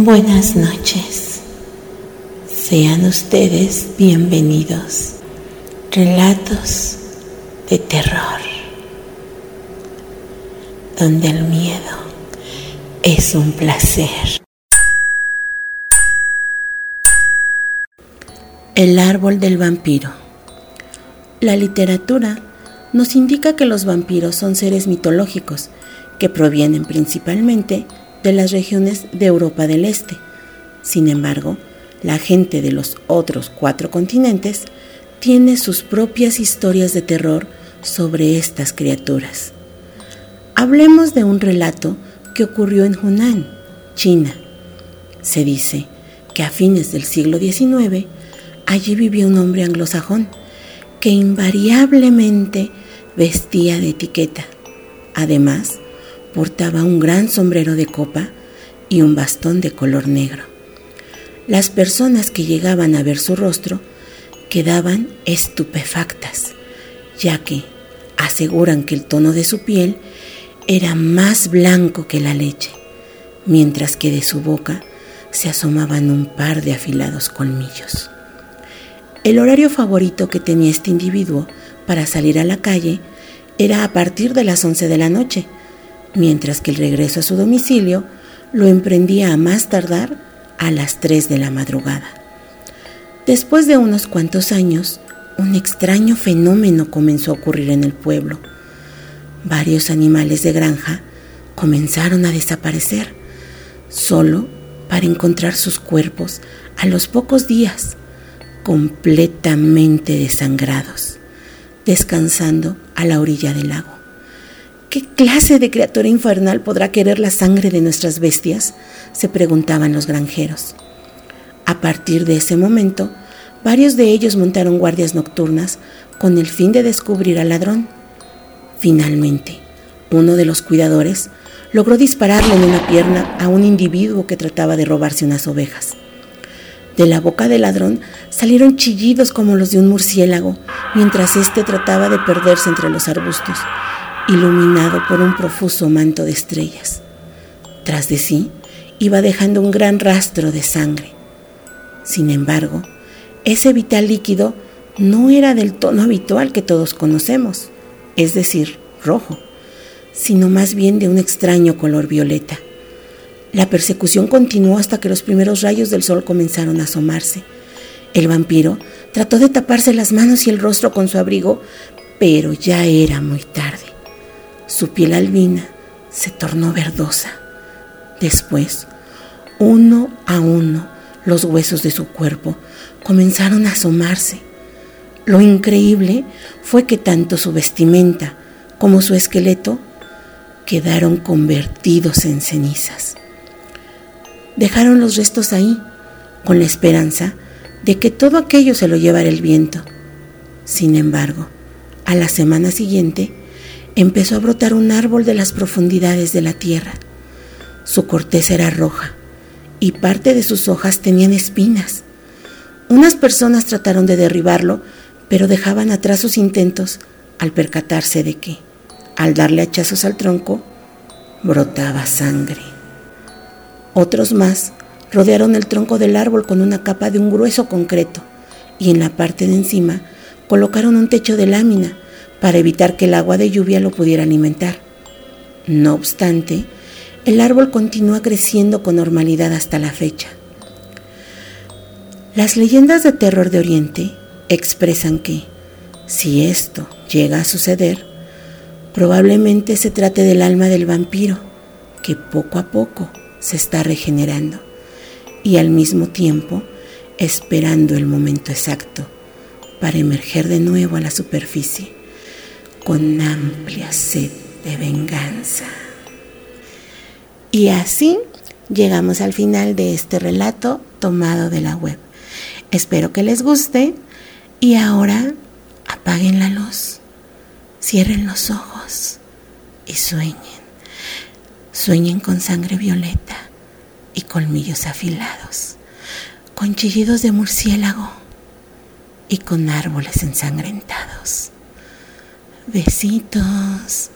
Buenas noches. Sean ustedes bienvenidos. Relatos de terror, donde el miedo es un placer. El árbol del vampiro. La literatura nos indica que los vampiros son seres mitológicos que provienen principalmente de las regiones de Europa del Este. Sin embargo, la gente de los otros cuatro continentes tiene sus propias historias de terror sobre estas criaturas. Hablemos de un relato que ocurrió en Hunan, China. Se dice que a fines del siglo XIX allí vivía un hombre anglosajón que invariablemente vestía de etiqueta. Además, portaba un gran sombrero de copa y un bastón de color negro. Las personas que llegaban a ver su rostro quedaban estupefactas, ya que aseguran que el tono de su piel era más blanco que la leche, mientras que de su boca se asomaban un par de afilados colmillos. El horario favorito que tenía este individuo para salir a la calle era a partir de las 11 de la noche, mientras que el regreso a su domicilio lo emprendía a más tardar a las 3 de la madrugada. Después de unos cuantos años, un extraño fenómeno comenzó a ocurrir en el pueblo. Varios animales de granja comenzaron a desaparecer, solo para encontrar sus cuerpos a los pocos días completamente desangrados, descansando a la orilla del lago. ¿Qué clase de criatura infernal podrá querer la sangre de nuestras bestias? se preguntaban los granjeros. A partir de ese momento, varios de ellos montaron guardias nocturnas con el fin de descubrir al ladrón. Finalmente, uno de los cuidadores logró dispararle en una pierna a un individuo que trataba de robarse unas ovejas. De la boca del ladrón salieron chillidos como los de un murciélago, mientras éste trataba de perderse entre los arbustos iluminado por un profuso manto de estrellas. Tras de sí iba dejando un gran rastro de sangre. Sin embargo, ese vital líquido no era del tono habitual que todos conocemos, es decir, rojo, sino más bien de un extraño color violeta. La persecución continuó hasta que los primeros rayos del sol comenzaron a asomarse. El vampiro trató de taparse las manos y el rostro con su abrigo, pero ya era muy tarde. Su piel albina se tornó verdosa. Después, uno a uno, los huesos de su cuerpo comenzaron a asomarse. Lo increíble fue que tanto su vestimenta como su esqueleto quedaron convertidos en cenizas. Dejaron los restos ahí, con la esperanza de que todo aquello se lo llevara el viento. Sin embargo, a la semana siguiente, empezó a brotar un árbol de las profundidades de la tierra. Su corteza era roja y parte de sus hojas tenían espinas. Unas personas trataron de derribarlo, pero dejaban atrás sus intentos al percatarse de que, al darle hachazos al tronco, brotaba sangre. Otros más rodearon el tronco del árbol con una capa de un grueso concreto y en la parte de encima colocaron un techo de lámina para evitar que el agua de lluvia lo pudiera alimentar. No obstante, el árbol continúa creciendo con normalidad hasta la fecha. Las leyendas de terror de Oriente expresan que, si esto llega a suceder, probablemente se trate del alma del vampiro, que poco a poco se está regenerando y al mismo tiempo esperando el momento exacto para emerger de nuevo a la superficie con amplia sed de venganza. Y así llegamos al final de este relato tomado de la web. Espero que les guste y ahora apaguen la luz, cierren los ojos y sueñen. Sueñen con sangre violeta y colmillos afilados, con chillidos de murciélago y con árboles ensangrentados. Besitos.